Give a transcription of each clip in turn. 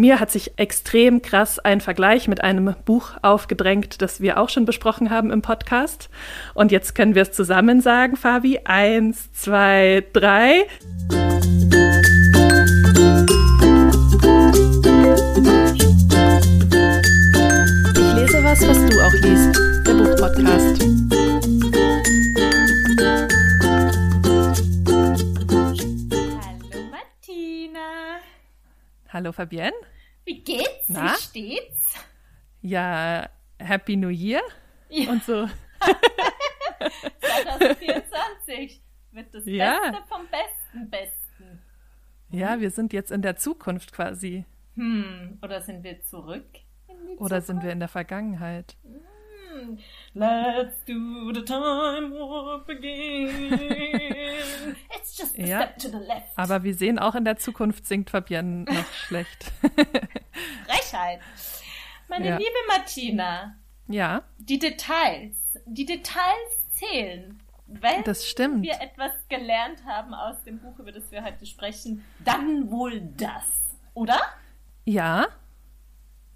mir hat sich extrem krass ein Vergleich mit einem Buch aufgedrängt, das wir auch schon besprochen haben im Podcast. Und jetzt können wir es zusammen sagen, Fabi. Eins, zwei, drei. Ich lese was, was du auch liest. Der Buchpodcast. Hallo Martina. Hallo Fabienne. Wie geht's? Na? Wie steht's? Ja, Happy New Year Ja. und so. 2024 wird das Ja. Beste vom Besten Besten. Ja, wir sind jetzt in der Zukunft quasi. Hm, oder sind wir zurück? in die Oder sind wir in der Vergangenheit? Let's do the time warp again. It's just a Ja. step to the left. Aber wir sehen auch in der Zukunft singt Fabienne noch schlecht. Frechheit. Meine Ja. liebe Martina, ja, die Details, die Details zählen. Wenn das stimmt. wir etwas gelernt haben aus dem Buch, über das wir heute sprechen, dann wohl das. Oder? Ja,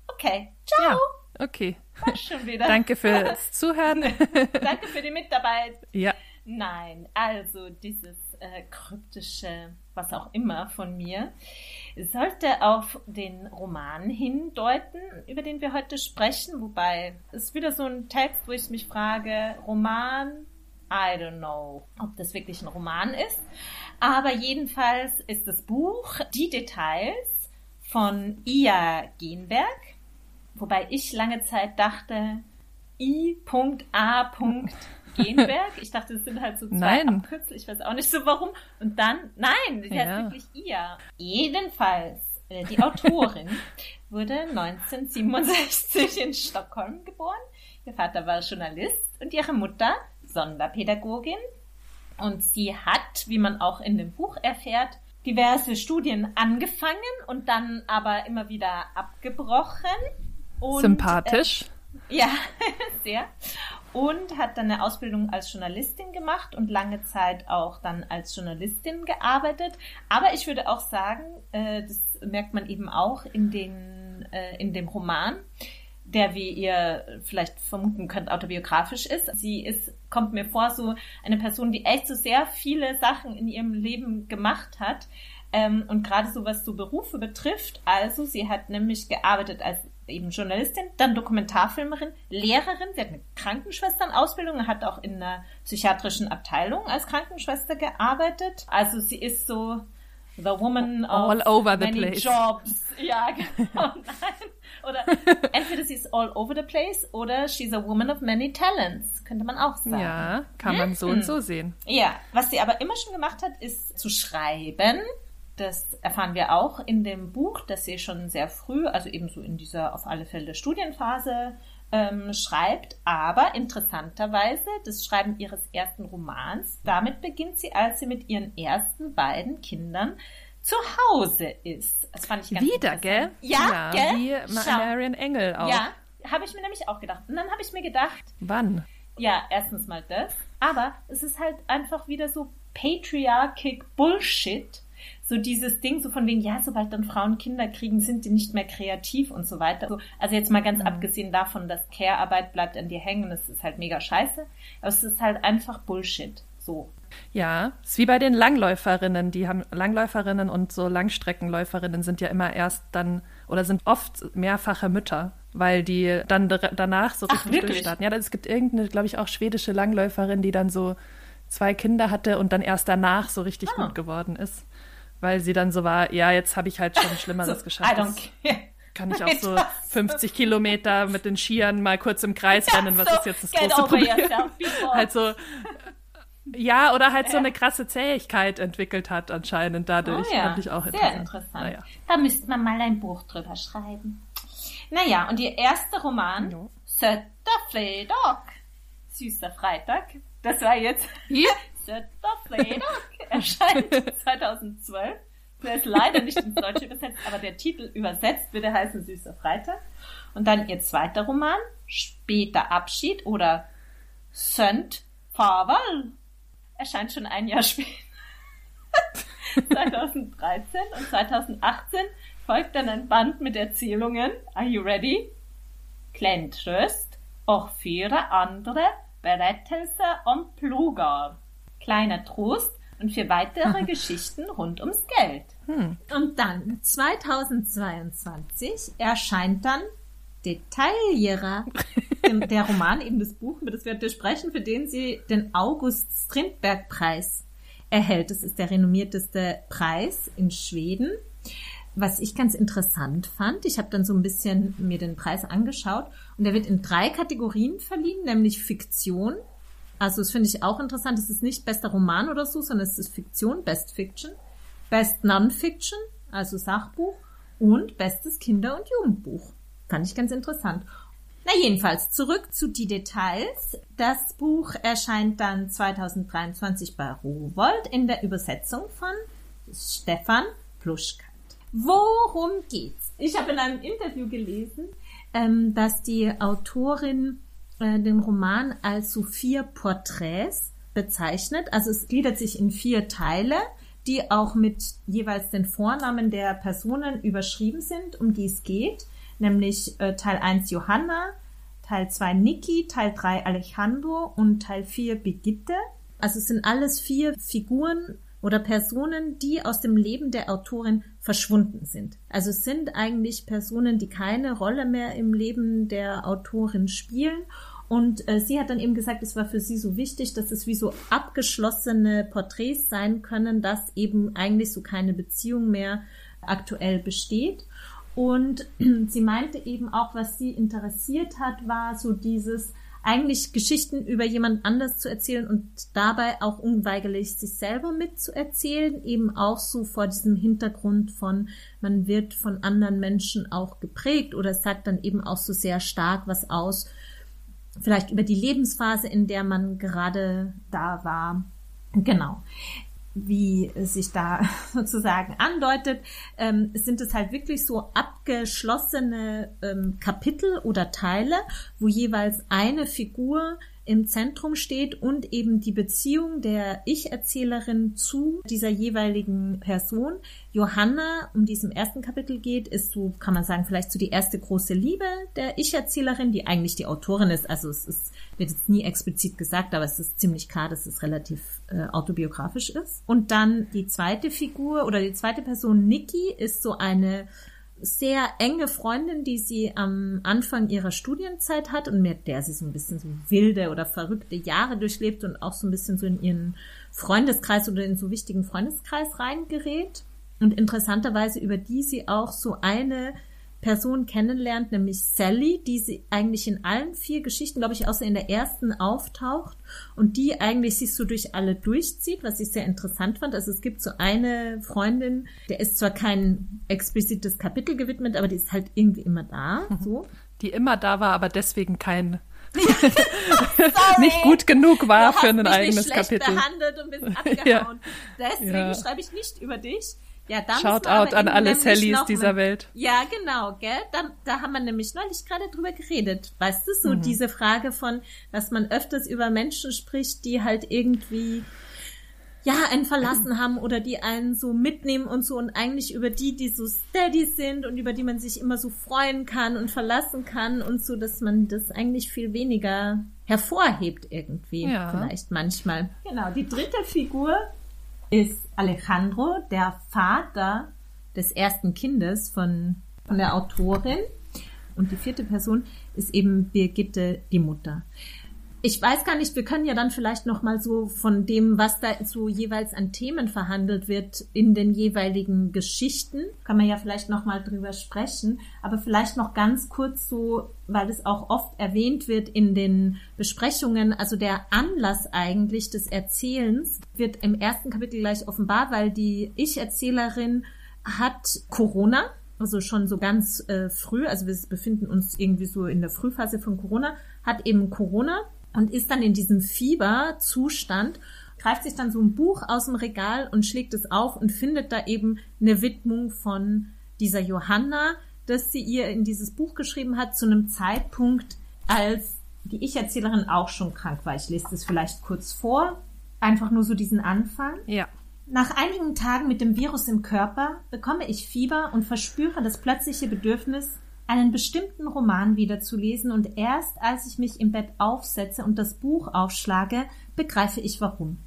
Okay. Ciao. ja. Okay. Schon wieder. Danke fürs Zuhören. Danke für die Mitarbeit. ja, Nein, also dieses äh, kryptische, was auch immer von mir, sollte auf den Roman hindeuten, über den wir heute sprechen. Wobei es wieder so ein Text, wo ich mich frage, Roman, I don't know, ob das wirklich ein Roman ist. Aber jedenfalls ist das Buch Die Details von Ia Genberg. Wobei ich lange Zeit dachte, I.A. Genberg. Ich dachte, es sind halt so zwei Nein. Abkürzel. Ich weiß auch nicht so warum. Und dann, nein, sie Ja. heißt wirklich Ia. Jedenfalls, äh, die Autorin wurde 1967 in Stockholm geboren. Ihr Vater war Journalist und ihre Mutter Sonderpädagogin. Und sie hat, wie man auch in dem Buch erfährt, diverse Studien angefangen und dann aber immer wieder abgebrochen. Und, sympathisch. Äh, ja, sehr. Und hat dann eine Ausbildung als Journalistin gemacht und lange Zeit auch dann als Journalistin gearbeitet. Aber ich würde auch sagen, äh, das merkt man eben auch in, den, äh, in dem Roman, der, wie ihr vielleicht vermuten könnt, autobiografisch ist. Sie ist, kommt mir vor, so eine Person, die echt so sehr viele Sachen in ihrem Leben gemacht hat. Ähm, und gerade so was so Berufe betrifft. Also sie hat nämlich gearbeitet als eben Journalistin, dann Dokumentarfilmerin, Lehrerin. Sie hat eine Krankenschwesternausbildung und hat auch in einer psychiatrischen Abteilung als Krankenschwester gearbeitet. Also sie ist so the woman of All over the many place. jobs. Ja, genau. Nein. Oder entweder sie ist all over the place oder she's a woman of many talents, könnte man auch sagen. Ja, kann man so und so sehen. Ja, was sie aber immer schon gemacht hat, ist zu schreiben. Das erfahren wir auch in dem Buch, das sie schon sehr früh, also eben so in dieser auf alle Fälle Studienphase ähm, schreibt. Aber interessanterweise, das Schreiben ihres ersten Romans, damit beginnt sie, als sie mit ihren ersten beiden Kindern zu Hause ist. Das fand ich ganz Wieder, gell? interessant. Ja, gell? Wie Schau. Marion Engel auch. Ja, habe ich mir nämlich auch gedacht. Und dann habe ich mir gedacht, Wann? ja, erstens mal das. Aber es ist halt einfach wieder so patriarchic Bullshit. So dieses Ding, so von wegen, ja, sobald dann Frauen Kinder kriegen, sind die nicht mehr kreativ und so weiter. So, also jetzt mal ganz abgesehen davon, dass Care-Arbeit bleibt an dir hängen, das ist halt mega scheiße. Aber es ist halt einfach Bullshit. So. Ja, ist wie bei den Langläuferinnen. Die haben Langläuferinnen und so Langstreckenläuferinnen sind ja immer erst dann oder sind oft mehrfache Mütter, weil die dann danach so Ach, richtig wirklich? durchstarten. Ja, es gibt irgendeine, glaube ich, auch schwedische Langläuferin, die dann so zwei Kinder hatte und dann erst danach so richtig Ah. gut geworden ist. Weil sie dann so war, ja, jetzt habe ich halt schon Schlimmeres so geschafft. I don't care. kann ich auch so Das- 50 Kilometer mit den Skiern mal kurz im Kreis rennen. Was so, ist jetzt das große Problem? halt so, ja, oder halt so eine krasse Zähigkeit entwickelt hat anscheinend dadurch. Oh ja, Fand ich auch sehr interessant. Naja. Da müsste man mal ein Buch drüber schreiben. Naja, und ihr erster Roman, Jo. Sötter Freitag, Süßer Freitag, das war jetzt Sötter Freitag, erscheint 2012. Der ist leider nicht ins Deutsche übersetzt, aber der Titel übersetzt würde heißen Süßer Freitag. Und dann ihr zweiter Roman, Später Abschied oder Sönt Farewell, erscheint schon ein Jahr später. 2013 und 2018 folgt dann ein Band mit Erzählungen. Are you ready? Klein Tröst, auch viele andere Berättelser om Plugar. Kleiner Trost und für weitere Geschichten rund ums Geld. Hm. Und dann 2022 erscheint dann Detaillierer, der Roman, eben das Buch, über das wir heute sprechen, für den sie den August Strindberg Preis erhält. Das ist der renommierteste Preis in Schweden. Was ich ganz interessant fand, ich habe dann so ein bisschen mir den Preis angeschaut und der wird in drei Kategorien verliehen, nämlich Fiktion. Also das finde ich auch interessant. Es ist nicht bester Roman oder so, sondern es ist Fiktion, Best Fiction, Best Non-Fiction, also Sachbuch und bestes Kinder- und Jugendbuch. Fand ich ganz interessant. Na jedenfalls, zurück zu die Details. Das Buch erscheint dann 2023 bei Rowold in der Übersetzung von Stefan Pluschkat. Worum geht's? Ich habe in einem Interview gelesen, ähm, dass die Autorin äh, den Roman als so vier Porträts bezeichnet. Also es gliedert sich in vier Teile, die auch mit jeweils den Vornamen der Personen überschrieben sind, um die es geht nämlich äh, Teil 1 Johanna, Teil 2 Niki, Teil 3 Alejandro und Teil 4 Brigitte. Also es sind alles vier Figuren oder Personen, die aus dem Leben der Autorin verschwunden sind. Also es sind eigentlich Personen, die keine Rolle mehr im Leben der Autorin spielen. Und äh, sie hat dann eben gesagt, es war für sie so wichtig, dass es wie so abgeschlossene Porträts sein können, dass eben eigentlich so keine Beziehung mehr aktuell besteht. Und sie meinte eben auch, was sie interessiert hat, war so dieses eigentlich Geschichten über jemand anders zu erzählen und dabei auch unweigerlich sich selber mitzuerzählen, eben auch so vor diesem Hintergrund von, man wird von anderen Menschen auch geprägt oder sagt dann eben auch so sehr stark was aus, vielleicht über die Lebensphase, in der man gerade da war. Genau wie sich da sozusagen andeutet, ähm, sind es halt wirklich so abgeschlossene ähm, Kapitel oder Teile, wo jeweils eine Figur im Zentrum steht und eben die Beziehung der Ich-Erzählerin zu dieser jeweiligen Person. Johanna, um die es im ersten Kapitel geht, ist so, kann man sagen, vielleicht so die erste große Liebe der Ich-Erzählerin, die eigentlich die Autorin ist. Also es ist, wird jetzt nie explizit gesagt, aber es ist ziemlich klar, dass es relativ äh, autobiografisch ist. Und dann die zweite Figur oder die zweite Person, Nikki, ist so eine sehr enge Freundin, die sie am Anfang ihrer Studienzeit hat und mit der sie so ein bisschen so wilde oder verrückte Jahre durchlebt und auch so ein bisschen so in ihren Freundeskreis oder in so wichtigen Freundeskreis reingerät. Und interessanterweise über die sie auch so eine Person kennenlernt, nämlich Sally, die sie eigentlich in allen vier Geschichten, glaube ich, außer in der ersten auftaucht und die eigentlich sich so durch alle durchzieht, was ich sehr interessant fand. Also es gibt so eine Freundin, der ist zwar kein explizites Kapitel gewidmet, aber die ist halt irgendwie immer da, mhm. so. Die immer da war, aber deswegen kein nicht gut genug war für ein eigenes Kapitel. behandelt und bist abgehauen. Ja. Deswegen ja. schreibe ich nicht über dich. Ja, da Shoutout an alle Sallys dieser Welt. Ja, genau, gell? Da, da haben wir nämlich neulich gerade drüber geredet. Weißt du, so mhm. diese Frage von, dass man öfters über Menschen spricht, die halt irgendwie ja, einen verlassen haben oder die einen so mitnehmen und so und eigentlich über die, die so steady sind und über die man sich immer so freuen kann und verlassen kann und so, dass man das eigentlich viel weniger hervorhebt irgendwie, ja. vielleicht manchmal. Genau, die dritte Figur ist Alejandro, der Vater des ersten Kindes von, von der Autorin. Und die vierte Person ist eben Birgitte, die Mutter. Ich weiß gar nicht, wir können ja dann vielleicht noch mal so von dem, was da so jeweils an Themen verhandelt wird in den jeweiligen Geschichten, kann man ja vielleicht noch mal drüber sprechen, aber vielleicht noch ganz kurz so, weil es auch oft erwähnt wird in den Besprechungen, also der Anlass eigentlich des Erzählens wird im ersten Kapitel gleich offenbar, weil die Ich-Erzählerin hat Corona, also schon so ganz äh, früh, also wir befinden uns irgendwie so in der Frühphase von Corona, hat eben Corona und ist dann in diesem Fieberzustand, greift sich dann so ein Buch aus dem Regal und schlägt es auf und findet da eben eine Widmung von dieser Johanna, dass sie ihr in dieses Buch geschrieben hat, zu einem Zeitpunkt, als die Ich-Erzählerin auch schon krank war. Ich lese das vielleicht kurz vor. Einfach nur so diesen Anfang. Ja. Nach einigen Tagen mit dem Virus im Körper bekomme ich Fieber und verspüre das plötzliche Bedürfnis, einen bestimmten Roman wiederzulesen und erst als ich mich im Bett aufsetze und das Buch aufschlage, begreife ich warum.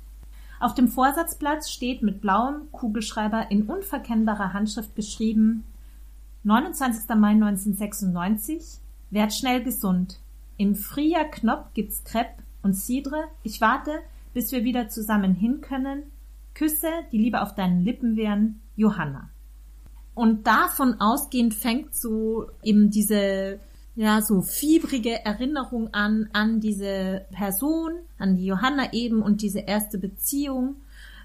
Auf dem Vorsatzblatt steht mit blauem Kugelschreiber in unverkennbarer Handschrift geschrieben 29. Mai 1996 Werd schnell gesund. Im Frühjahr Knopf gibt's Crepe und Cidre. Ich warte, bis wir wieder zusammen hin können. Küsse, die lieber auf deinen Lippen wären, Johanna. Und davon ausgehend fängt so eben diese, ja, so fiebrige Erinnerung an, an diese Person, an die Johanna eben und diese erste Beziehung.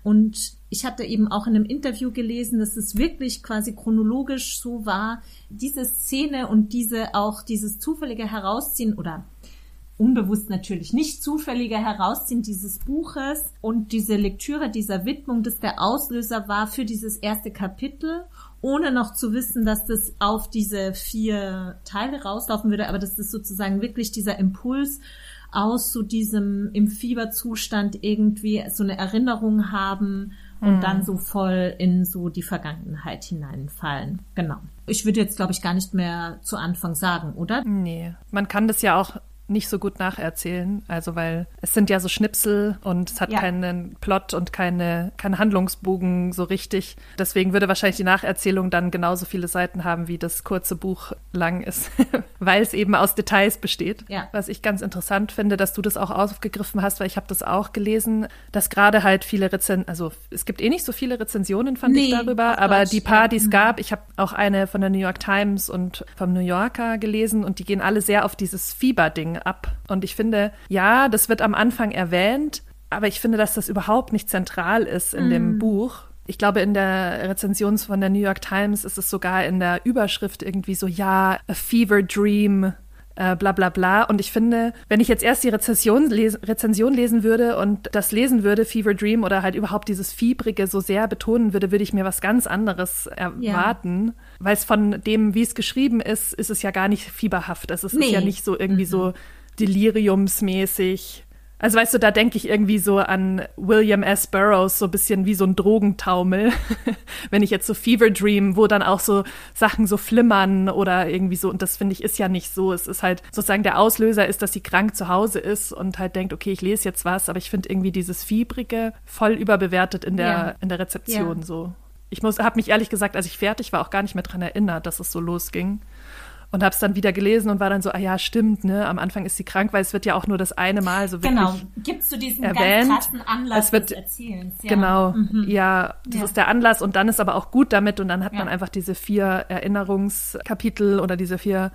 Und ich hatte eben auch in einem Interview gelesen, dass es wirklich quasi chronologisch so war, diese Szene und diese auch dieses zufällige Herausziehen oder unbewusst natürlich nicht zufällige Herausziehen dieses Buches und diese Lektüre dieser Widmung, das der Auslöser war für dieses erste Kapitel ohne noch zu wissen, dass das auf diese vier Teile rauslaufen würde, aber dass das sozusagen wirklich dieser Impuls aus so diesem im Fieberzustand irgendwie so eine Erinnerung haben und mhm. dann so voll in so die Vergangenheit hineinfallen. Genau. Ich würde jetzt, glaube ich, gar nicht mehr zu Anfang sagen, oder? Nee. Man kann das ja auch nicht so gut nacherzählen. Also weil es sind ja so Schnipsel und es hat ja. keinen Plot und keine, keinen Handlungsbogen so richtig. Deswegen würde wahrscheinlich die Nacherzählung dann genauso viele Seiten haben, wie das kurze Buch lang ist, weil es eben aus Details besteht. Ja. Was ich ganz interessant finde, dass du das auch aufgegriffen hast, weil ich habe das auch gelesen, dass gerade halt viele Rezensionen, also es gibt eh nicht so viele Rezensionen, fand nee, ich darüber, aber Deutsch, die paar, die es gab, ich habe auch eine von der New York Times und vom New Yorker gelesen und die gehen alle sehr auf dieses Fieber-Ding ab. Und ich finde, ja, das wird am Anfang erwähnt, aber ich finde, dass das überhaupt nicht zentral ist in mm. dem Buch. Ich glaube, in der Rezension von der New York Times ist es sogar in der Überschrift irgendwie so, ja, a fever dream, äh, bla bla bla. Und ich finde, wenn ich jetzt erst die Rezension, les Rezension lesen würde und das lesen würde, Fever Dream, oder halt überhaupt dieses Fiebrige so sehr betonen würde, würde ich mir was ganz anderes erwarten. Ja. Weil es von dem, wie es geschrieben ist, ist es ja gar nicht fieberhaft. Es ist, nee. ist ja nicht so irgendwie mhm. so deliriumsmäßig. Also weißt du, da denke ich irgendwie so an William S. Burroughs, so ein bisschen wie so ein Drogentaumel. Wenn ich jetzt so Fever Dream, wo dann auch so Sachen so flimmern oder irgendwie so, und das finde ich ist ja nicht so. Es ist halt sozusagen der Auslöser ist, dass sie krank zu Hause ist und halt denkt, okay, ich lese jetzt was, aber ich finde irgendwie dieses Fiebrige voll überbewertet in der, ja. in der Rezeption ja. so. Ich muss, habe mich ehrlich gesagt, als ich fertig war, auch gar nicht mehr dran erinnert, dass es so losging und habe es dann wieder gelesen und war dann so, ah ja, stimmt, ne? Am Anfang ist sie krank, weil es wird ja auch nur das eine Mal so wirklich Genau, gibst du diesen erwähnt. ganz krassen Anlass es wird, des Erzählens. Ja. Genau, mhm. ja, das ja. ist der Anlass und dann ist aber auch gut damit und dann hat ja. man einfach diese vier Erinnerungskapitel oder diese vier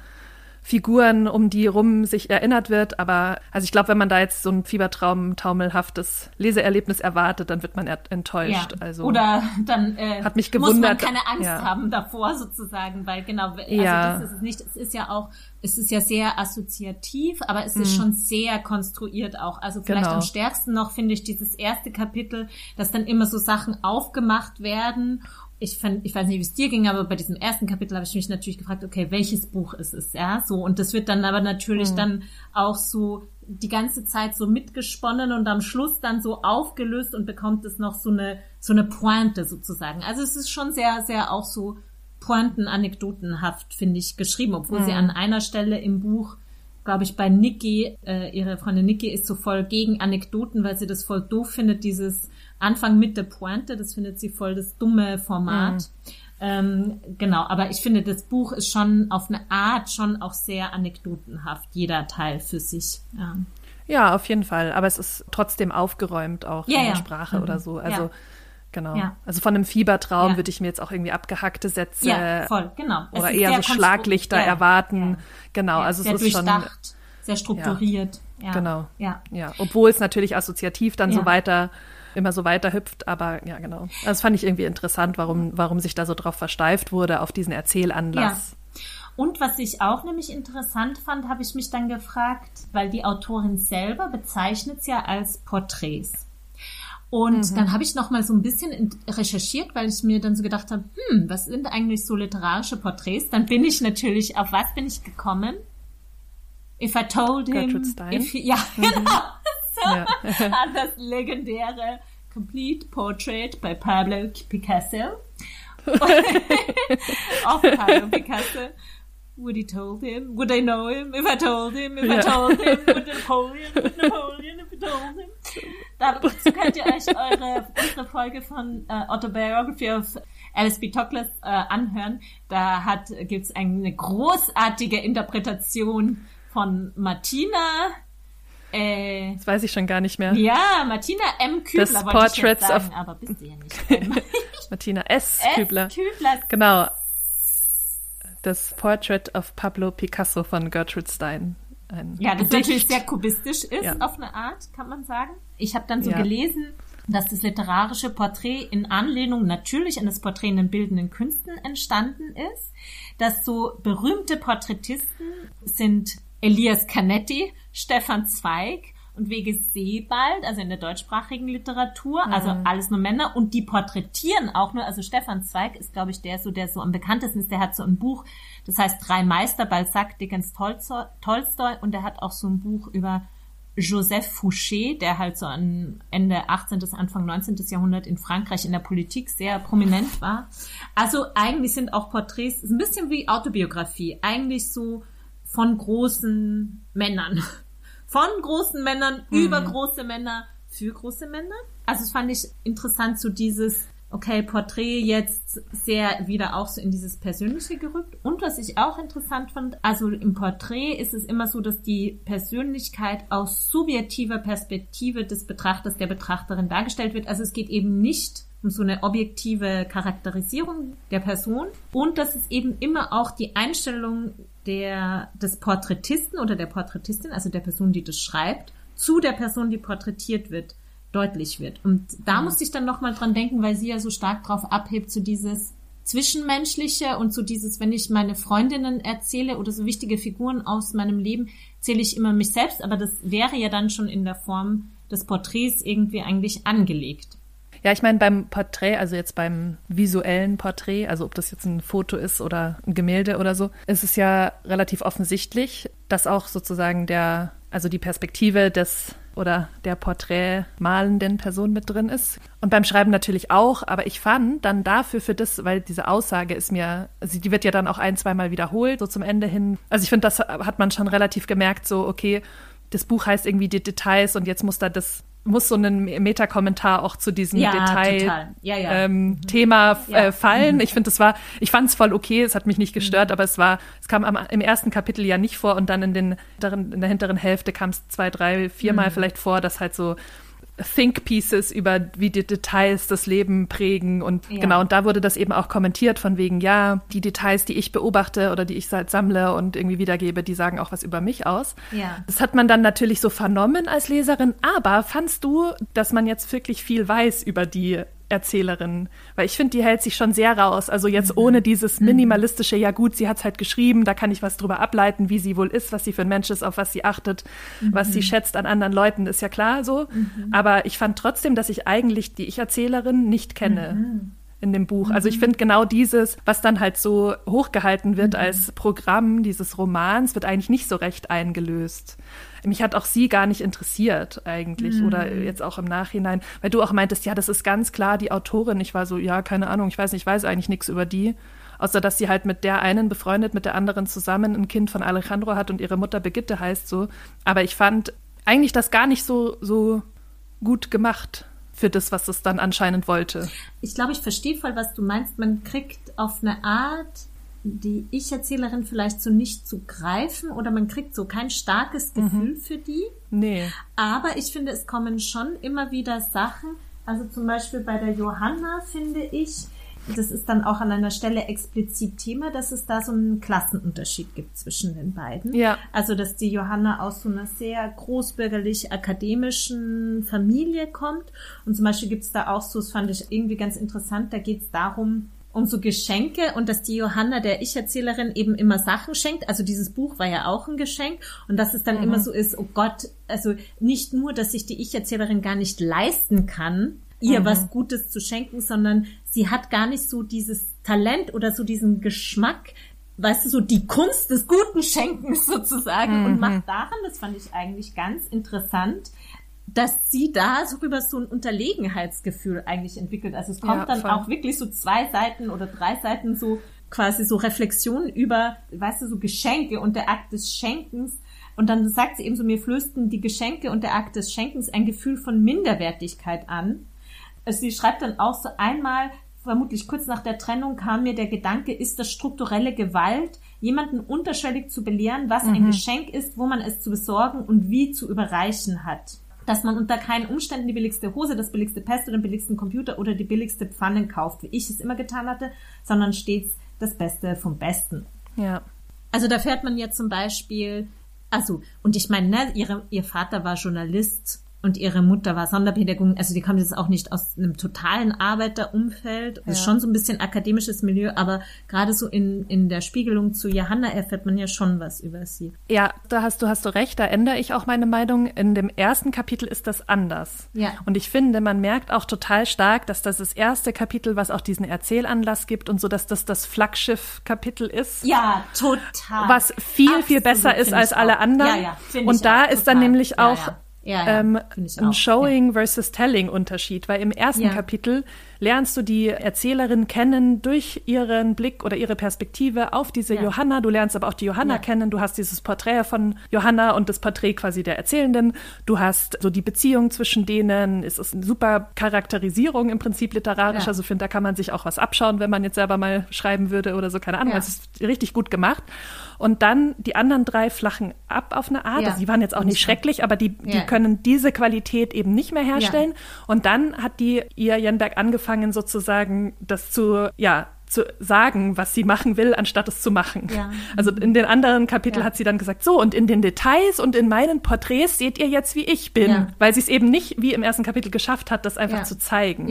Figuren, um die rum sich erinnert wird. Aber also ich glaube, wenn man da jetzt so ein Fiebertraum-taumelhaftes Leseerlebnis erwartet, dann wird man enttäuscht. Ja. Also Oder dann äh, hat mich gewundert, muss man keine Angst ja. haben davor sozusagen, weil genau, also ja. das ist es nicht. Es ist ja auch, es ist ja sehr assoziativ, aber es ist mhm. schon sehr konstruiert auch. Also vielleicht genau. am stärksten noch finde ich dieses erste Kapitel, dass dann immer so Sachen aufgemacht werden ich fand, ich weiß nicht, wie es dir ging, aber bei diesem ersten Kapitel habe ich mich natürlich gefragt, okay, welches Buch ist es, ja, so und das wird dann aber natürlich mhm. dann auch so die ganze Zeit so mitgesponnen und am Schluss dann so aufgelöst und bekommt es noch so eine so eine Pointe sozusagen. Also es ist schon sehr sehr auch so Pointen-anekdotenhaft finde ich geschrieben, obwohl mhm. sie an einer Stelle im Buch glaube ich, bei Nikki, äh, ihre Freundin Nikki ist so voll gegen Anekdoten, weil sie das voll doof findet, dieses Anfang mit der Pointe, das findet sie voll das dumme Format. Mhm. Ähm, genau, aber ich finde, das Buch ist schon auf eine Art schon auch sehr anekdotenhaft, jeder Teil für sich. Ja, ja auf jeden Fall. Aber es ist trotzdem aufgeräumt auch ja, in der ja. Sprache mhm. oder so. Also ja. Genau. Ja. Also von einem Fiebertraum ja. würde ich mir jetzt auch irgendwie abgehackte Sätze ja, voll, genau. oder eher so Schlaglichter erwarten. Genau, also sehr es ist schon sehr strukturiert. Genau. Ja. ja. Obwohl es natürlich assoziativ dann so weiter immer so weiter hüpft. Aber ja, genau. Also das fand ich irgendwie interessant, warum, warum sich da so drauf versteift wurde, auf diesen Erzählanlass. Und was ich auch nämlich interessant fand, habe ich mich dann gefragt, weil die Autorin selber bezeichnet es ja als Porträts. Und mhm. dann habe ich noch mal so ein bisschen recherchiert, weil ich mir dann so gedacht habe, hm, was sind eigentlich so literarische Porträts? Dann bin ich natürlich, auf was bin ich gekommen? If I told him, Stein. If he, ja, mhm. genau, ja. an das legendäre Complete Portrait by Pablo Picasso. of Pablo Picasso. Would he told him? Would I know him if I told him? If yeah. I told him? Would Napoleon? Would Napoleon if I told him? Dazu könnt ihr euch eure, unsere Folge von uh, Autobiography of Alice B. Toklas uh, anhören. Da hat, gibt's eine großartige Interpretation von Martina, äh, das weiß ich schon gar nicht mehr. Ja, Martina M. Kübler das wollte Portraits ich jetzt sagen, aber bist du ja nicht. Martina S. S. Kübler. Kübler. Genau. Das Portrait of Pablo Picasso von Gertrude Stein. Ein ja, das Gedicht. natürlich sehr kubistisch ist, ja. auf eine Art, kann man sagen. Ich habe dann so ja. gelesen, dass das literarische Porträt in Anlehnung natürlich an das Porträt in den bildenden Künsten entstanden ist, dass so berühmte Porträtisten sind Elias Canetti, Stefan Zweig und Wege Sebald, also in der deutschsprachigen Literatur, mhm. also alles nur Männer und die porträtieren auch nur, also Stefan Zweig ist, glaube ich, der so, der so am bekanntesten ist, der hat so ein Buch, das heißt Drei Meister, Balzac, Dickens, Tolstoy, und der hat auch so ein Buch über Joseph Fouché, der halt so an Ende 18. bis Anfang 19. Jahrhundert in Frankreich in der Politik sehr prominent war. Also eigentlich sind auch Porträts, ist ein bisschen wie Autobiografie, eigentlich so von großen Männern. Von großen Männern mhm. über große Männer für große Männer. Also das fand ich interessant, so dieses, okay, Porträt jetzt sehr wieder auch so in dieses Persönliche gerückt. Und was ich auch interessant fand, also im Porträt ist es immer so, dass die Persönlichkeit aus subjektiver Perspektive des Betrachters, der Betrachterin dargestellt wird. Also es geht eben nicht um so eine objektive Charakterisierung der Person und dass es eben immer auch die Einstellung der, des Porträtisten oder der Porträtistin, also der Person, die das schreibt, zu der Person, die porträtiert wird, deutlich wird. Und da mhm. musste ich dann nochmal dran denken, weil sie ja so stark drauf abhebt, zu dieses Zwischenmenschliche und zu dieses, wenn ich meine Freundinnen erzähle oder so wichtige Figuren aus meinem Leben, zähle ich immer mich selbst, aber das wäre ja dann schon in der Form des Porträts irgendwie eigentlich angelegt. Ja, ich meine, beim Porträt, also jetzt beim visuellen Porträt, also ob das jetzt ein Foto ist oder ein Gemälde oder so, ist es ja relativ offensichtlich, dass auch sozusagen der, also die Perspektive des oder der Porträt malenden Person mit drin ist. Und beim Schreiben natürlich auch, aber ich fand dann dafür für das, weil diese Aussage ist mir, also die wird ja dann auch ein, zweimal wiederholt, so zum Ende hin. Also ich finde, das hat man schon relativ gemerkt, so, okay, das Buch heißt irgendwie die Details und jetzt muss da das muss so ein Metakommentar auch zu diesem ja, Detail ja, ja. Ähm, mhm. Thema äh, fallen. Mhm. Ich finde, das war, ich fand es voll okay, es hat mich nicht gestört, mhm. aber es war, es kam am, im ersten Kapitel ja nicht vor und dann in den in der hinteren Hälfte kam es zwei, drei, viermal mhm. vielleicht vor, dass halt so Think Pieces über wie die Details das Leben prägen und ja. genau und da wurde das eben auch kommentiert von wegen ja die Details die ich beobachte oder die ich halt sammle und irgendwie wiedergebe die sagen auch was über mich aus ja. das hat man dann natürlich so vernommen als Leserin aber fandst du dass man jetzt wirklich viel weiß über die Erzählerin, weil ich finde, die hält sich schon sehr raus. Also jetzt mhm. ohne dieses mhm. minimalistische, ja gut, sie hat es halt geschrieben, da kann ich was drüber ableiten, wie sie wohl ist, was sie für ein Mensch ist, auf was sie achtet, mhm. was sie mhm. schätzt an anderen Leuten, ist ja klar so. Mhm. Aber ich fand trotzdem, dass ich eigentlich die Ich-Erzählerin nicht kenne. Mhm in dem Buch. Also ich finde genau dieses, was dann halt so hochgehalten wird als Programm dieses Romans, wird eigentlich nicht so recht eingelöst mich hat auch sie gar nicht interessiert eigentlich mhm. oder jetzt auch im Nachhinein, weil du auch meintest, ja, das ist ganz klar die Autorin. Ich war so, ja, keine Ahnung, ich weiß nicht, ich weiß eigentlich nichts über die, außer dass sie halt mit der einen befreundet, mit der anderen zusammen ein Kind von Alejandro hat und ihre Mutter Begitte heißt so. Aber ich fand eigentlich das gar nicht so, so gut gemacht für das, was es dann anscheinend wollte. Ich glaube, ich verstehe voll, was du meinst. Man kriegt auf eine Art die Ich-Erzählerin vielleicht so nicht zu greifen oder man kriegt so kein starkes mhm. Gefühl mhm. für die. Nee. Aber ich finde, es kommen schon immer wieder Sachen. Also zum Beispiel bei der Johanna finde ich, das ist dann auch an einer Stelle explizit Thema, dass es da so einen Klassenunterschied gibt zwischen den beiden. Ja. Also, dass die Johanna aus so einer sehr großbürgerlich akademischen Familie kommt. Und zum Beispiel gibt es da auch so, das fand ich irgendwie ganz interessant, da geht es darum, um so Geschenke und dass die Johanna, der Ich-Erzählerin, eben immer Sachen schenkt. Also dieses Buch war ja auch ein Geschenk und dass es dann mhm. immer so ist, oh Gott, also nicht nur, dass sich die Ich-Erzählerin gar nicht leisten kann, ihr mhm. was Gutes zu schenken, sondern sie hat gar nicht so dieses Talent oder so diesen Geschmack, weißt du, so die Kunst des guten Schenkens sozusagen mhm. und macht daran, das fand ich eigentlich ganz interessant, dass sie da so über so ein Unterlegenheitsgefühl eigentlich entwickelt. Also es kommt ja, dann auch wirklich so zwei Seiten oder drei Seiten so quasi so Reflexionen über, weißt du, so Geschenke und der Akt des Schenkens. Und dann sagt sie eben so, mir flößten die Geschenke und der Akt des Schenkens ein Gefühl von Minderwertigkeit an. Also sie schreibt dann auch so einmal, vermutlich kurz nach der Trennung kam mir der Gedanke, ist das strukturelle Gewalt, jemanden unterschwellig zu belehren, was mhm. ein Geschenk ist, wo man es zu besorgen und wie zu überreichen hat. Dass man unter keinen Umständen die billigste Hose, das billigste Pest oder den billigsten Computer oder die billigste Pfanne kauft, wie ich es immer getan hatte, sondern stets das Beste vom Besten. Ja. Also da fährt man ja zum Beispiel, also, und ich meine, ne, ihre, ihr Vater war Journalist und ihre Mutter war Sonderpädagogin. Also die kommt jetzt auch nicht aus einem totalen Arbeiterumfeld. Ja. Ist schon so ein bisschen akademisches Milieu, aber gerade so in, in der Spiegelung zu Johanna erfährt man ja schon was über sie. Ja, da hast du, hast du recht, da ändere ich auch meine Meinung. In dem ersten Kapitel ist das anders. Ja. Und ich finde, man merkt auch total stark, dass das das erste Kapitel, was auch diesen Erzählanlass gibt und so, dass das das Flaggschiff-Kapitel ist. Ja, total. Was viel, Absolut, viel besser ist als alle anderen. Ja, ja, und da ist dann nämlich auch ja, ja, ähm, ein Showing versus Telling Unterschied, weil im ersten Kapitel lernst du die Erzählerin kennen durch ihren Blick oder ihre Perspektive auf diese ja. Johanna. Du lernst aber auch die Johanna ja. kennen. Du hast dieses Porträt von Johanna und das Porträt quasi der Erzählenden. Du hast so die Beziehung zwischen denen. Es ist eine super Charakterisierung im Prinzip literarisch. Ja. Also finde, da kann man sich auch was abschauen, wenn man jetzt selber mal schreiben würde oder so. Keine Ahnung. Es ist richtig gut gemacht. Und dann die anderen drei flachen ab auf eine Art. Ja. Also die waren jetzt auch nicht schrecklich, aber die, die können diese Qualität eben nicht mehr herstellen. Und dann hat die ihr Jenberg angefangen, sozusagen das zu, ja, zu sagen, was sie machen will, anstatt es zu machen. Ja. Also in den anderen Kapiteln ja. hat sie dann gesagt, so und in den Details und in meinen Porträts seht ihr jetzt, wie ich bin, ja. weil sie es eben nicht wie im ersten Kapitel geschafft hat, das einfach zu zeigen.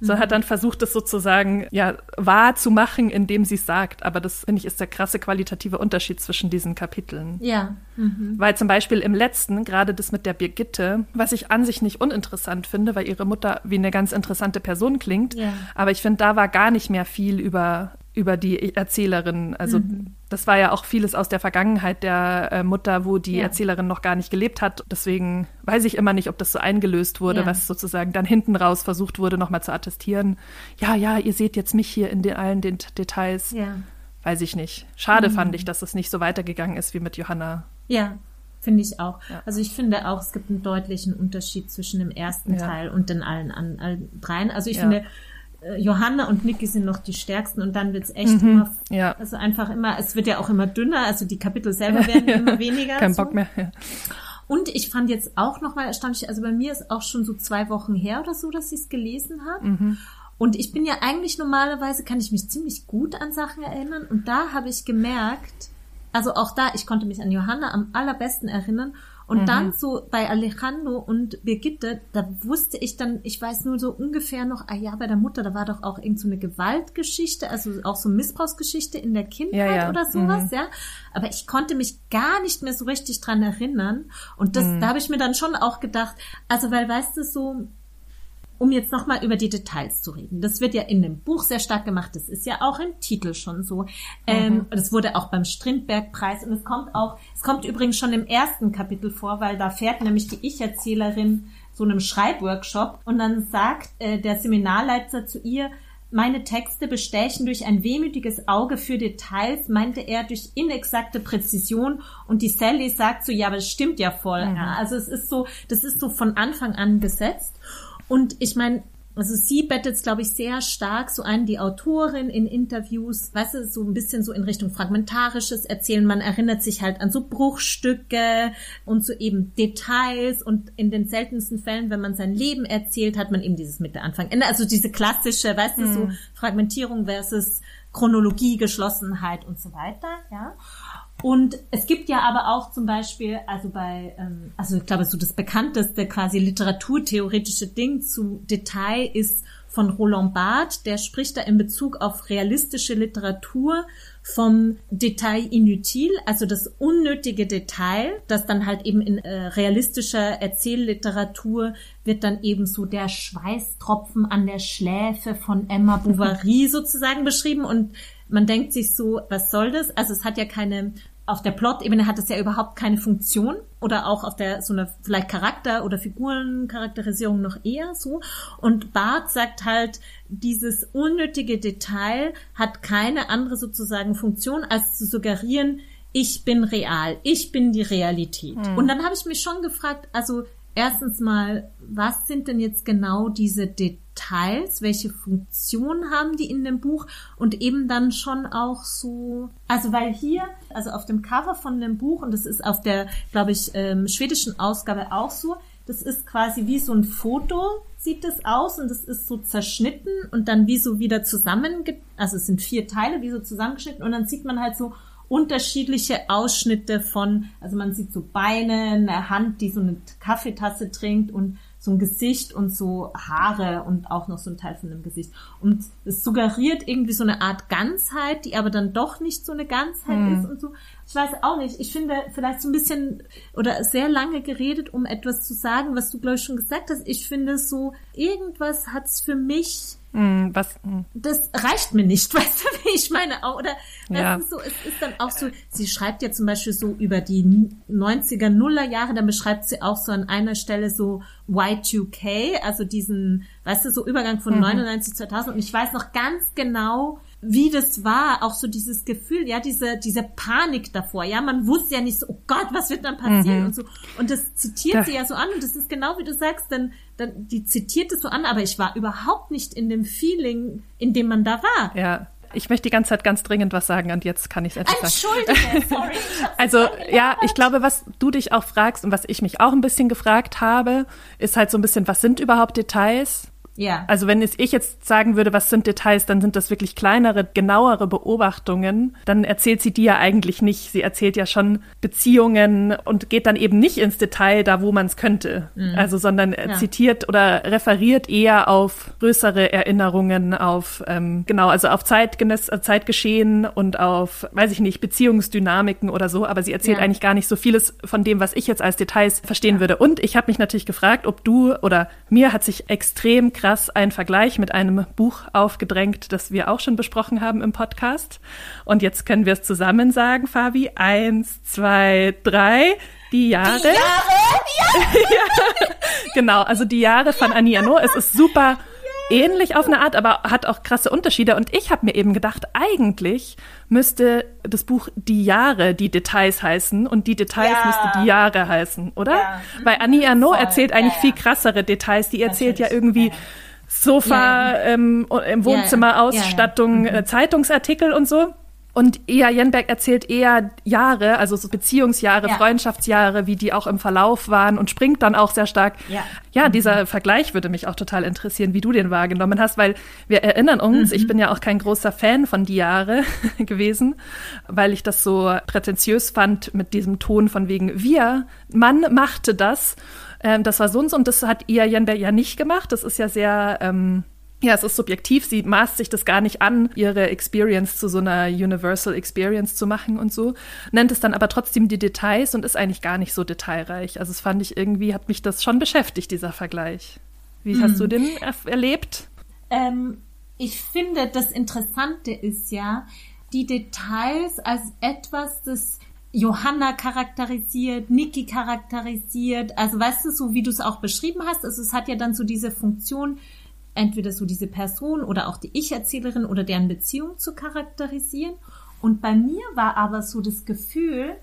Sondern mhm. hat dann versucht, es sozusagen ja wahr zu machen, indem sie es sagt. Aber das finde ich ist der krasse qualitative Unterschied zwischen diesen Kapiteln. Ja. Mhm. Weil zum Beispiel im letzten, gerade das mit der Birgitte, was ich an sich nicht uninteressant finde, weil ihre Mutter wie eine ganz interessante Person klingt. Ja. Aber ich finde, da war gar nicht mehr viel über über die Erzählerin. Also mhm. das war ja auch vieles aus der Vergangenheit der äh, Mutter, wo die ja. Erzählerin noch gar nicht gelebt hat. Deswegen weiß ich immer nicht, ob das so eingelöst wurde, ja. was sozusagen dann hinten raus versucht wurde, nochmal zu attestieren. Ja, ja, ihr seht jetzt mich hier in den, allen den Details. Ja. Weiß ich nicht. Schade mhm. fand ich, dass es nicht so weitergegangen ist wie mit Johanna. Ja, Finde ich auch. Ja. Also ich finde auch, es gibt einen deutlichen Unterschied zwischen dem ersten. Teil und den allen, allen dreien. Also ich finde, Johanna und Niki sind noch die stärksten und dann wird's echt mhm, immer, ja. also einfach immer, es wird ja auch immer dünner, also die Kapitel selber werden immer weniger. Kein so. Bock mehr. Ja. Und ich fand jetzt auch nochmal erstaunlich, also bei mir ist auch schon so zwei Wochen her oder so, dass ich es gelesen habe. Mhm. Und ich bin ja eigentlich normalerweise, kann ich mich ziemlich gut an Sachen erinnern. Und da habe ich gemerkt, also auch da, ich konnte mich an Johanna am allerbesten erinnern. Und mhm. dann so bei Alejandro und Birgitte, da wusste ich dann, ich weiß nur so ungefähr noch, ah ja, bei der Mutter, da war doch auch irgend so eine Gewaltgeschichte, also auch so Missbrauchsgeschichte in der Kindheit ja, ja. oder sowas, mhm. ja. Aber ich konnte mich gar nicht mehr so richtig dran erinnern. Und das, mhm. da habe ich mir dann schon auch gedacht, also weil, weißt du, so, um jetzt nochmal über die Details zu reden. Das wird ja in dem Buch sehr stark gemacht. Das ist ja auch im Titel schon so. Ähm, mhm. Das wurde auch beim Strindberg-Preis und es kommt auch, es kommt übrigens schon im ersten Kapitel vor, weil da fährt nämlich die Ich-Erzählerin so einem Schreibworkshop und dann sagt äh, der Seminarleiter zu ihr, meine Texte bestechen durch ein wehmütiges Auge für Details, meinte er durch inexakte Präzision und die Sally sagt so, ja, aber das stimmt ja voll. Mhm. Also es ist so, das ist so von Anfang an gesetzt. Und ich meine, also sie bettet es, glaube ich, sehr stark so ein, die Autorin in Interviews, weißt du, so ein bisschen so in Richtung fragmentarisches Erzählen. Man erinnert sich halt an so Bruchstücke und so eben Details und in den seltensten Fällen, wenn man sein Leben erzählt, hat man eben dieses Mitte, Anfang, Ende. Also diese klassische, weißt du, so hm. Fragmentierung versus Chronologie, Geschlossenheit und so weiter, ja. Und es gibt ja aber auch zum Beispiel, also bei, ähm, also ich glaube, so das bekannteste quasi literaturtheoretische Ding zu Detail ist von Roland Barthes, der spricht da in Bezug auf realistische Literatur vom Detail inutil, also das unnötige Detail, das dann halt eben in äh, realistischer Erzählliteratur wird dann eben so der Schweißtropfen an der Schläfe von Emma Bovary sozusagen beschrieben. Und man denkt sich so, was soll das? Also es hat ja keine auf der Plot-Ebene hat es ja überhaupt keine Funktion oder auch auf der so eine vielleicht Charakter- oder Figurencharakterisierung noch eher so. Und Bart sagt halt, dieses unnötige Detail hat keine andere sozusagen Funktion, als zu suggerieren, ich bin real, ich bin die Realität. Hm. Und dann habe ich mich schon gefragt, also erstens mal, was sind denn jetzt genau diese Details? Welche Funktion haben die in dem Buch? Und eben dann schon auch so, also weil hier, also auf dem Cover von dem Buch, und das ist auf der, glaube ich, ähm, schwedischen Ausgabe auch so, das ist quasi wie so ein Foto, sieht es aus und das ist so zerschnitten und dann wie so wieder zusammen, also es sind vier Teile, wie so zusammengeschnitten und dann sieht man halt so, unterschiedliche Ausschnitte von, also man sieht so Beine, eine Hand, die so eine Kaffeetasse trinkt und so ein Gesicht und so Haare und auch noch so ein Teil von dem Gesicht. Und es suggeriert irgendwie so eine Art Ganzheit, die aber dann doch nicht so eine Ganzheit hm. ist und so. Ich weiß auch nicht. Ich finde vielleicht so ein bisschen oder sehr lange geredet, um etwas zu sagen, was du glaube ich schon gesagt hast. Ich finde so, irgendwas hat's für mich Mm, was? Mm. Das reicht mir nicht, weißt du, wie ich meine? Oder ja. das ist so, es ist dann auch so, sie schreibt ja zum Beispiel so über die 90er, Nuller Jahre, dann beschreibt sie auch so an einer Stelle so Y2K, also diesen, weißt du, so Übergang von mhm. 99 2000 und ich weiß noch ganz genau, wie das war, auch so dieses Gefühl, ja, diese, diese Panik davor, ja, man wusste ja nicht so, oh Gott, was wird dann passieren mhm. und so. Und das zitiert da. sie ja so an und das ist genau wie du sagst, dann, dann, die zitiert es so an, aber ich war überhaupt nicht in dem Feeling, in dem man da war. Ja. Ich möchte die ganze Zeit ganz dringend was sagen und jetzt kann ich es endlich sagen. Entschuldige, sorry. also ja, ich glaube, was du dich auch fragst und was ich mich auch ein bisschen gefragt habe, ist halt so ein bisschen, was sind überhaupt Details? Ja. Also wenn ich jetzt sagen würde, was sind Details, dann sind das wirklich kleinere, genauere Beobachtungen. Dann erzählt sie die ja eigentlich nicht. Sie erzählt ja schon Beziehungen und geht dann eben nicht ins Detail, da wo man es könnte. Mhm. Also sondern ja. zitiert oder referiert eher auf größere Erinnerungen, auf ähm, genau, also auf Zeitgeness, äh, Zeitgeschehen und auf, weiß ich nicht, Beziehungsdynamiken oder so. Aber sie erzählt ja. eigentlich gar nicht so vieles von dem, was ich jetzt als Details verstehen würde. Und ich habe mich natürlich gefragt, ob du oder mir hat sich extrem krass krass ein Vergleich mit einem Buch aufgedrängt, das wir auch schon besprochen haben im Podcast. Und jetzt können wir es zusammen sagen, Fabi. Eins, zwei, drei. Die Jahre. Die Jahre? Ja. ja. Genau, also die Jahre von Annie Arnaud. Es ist super ähnlich auf eine Art, aber hat auch krasse Unterschiede. Und ich habe mir eben gedacht, eigentlich müsste das Buch Die Jahre die Details heißen und die Details ja. müsste die Jahre heißen, oder? Ja. Weil Annie Arnaud erzählt eigentlich ja, viel krassere Details. Die erzählt ja irgendwie Sofa ähm, im Wohnzimmer, Ausstattung, mhm. Zeitungsartikel und so. Und Ea Jenberg erzählt eher Jahre, also so Beziehungsjahre, ja. Freundschaftsjahre, wie die auch im Verlauf waren und springt dann auch sehr stark. Ja, ja dieser Vergleich würde mich auch total interessieren, wie du den wahrgenommen hast, weil wir erinnern uns, mhm. ich bin ja auch kein großer Fan von die Jahre gewesen, weil ich das so prätentiös fand mit diesem Ton von wegen wir, Mann machte das. Ähm, das war so und so und das hat Ea Jenberg ja nicht gemacht. Das ist ja sehr ähm, ja, es ist subjektiv. Sie maßt sich das gar nicht an, ihre Experience zu so einer Universal Experience zu machen und so. Nennt es dann aber trotzdem die Details und ist eigentlich gar nicht so detailreich. Also es fand ich irgendwie, hat mich das schon beschäftigt, dieser Vergleich. Wie mhm. hast du den er erlebt? Ähm, ich finde, das Interessante ist ja, die Details als etwas, das Johanna charakterisiert, Niki charakterisiert. Also weißt du, so wie du es auch beschrieben hast, also es hat ja dann so diese Funktion, entweder so diese Person oder auch die Ich-Erzählerin oder deren Beziehung zu charakterisieren. Und bei mir war aber so das Gefühl,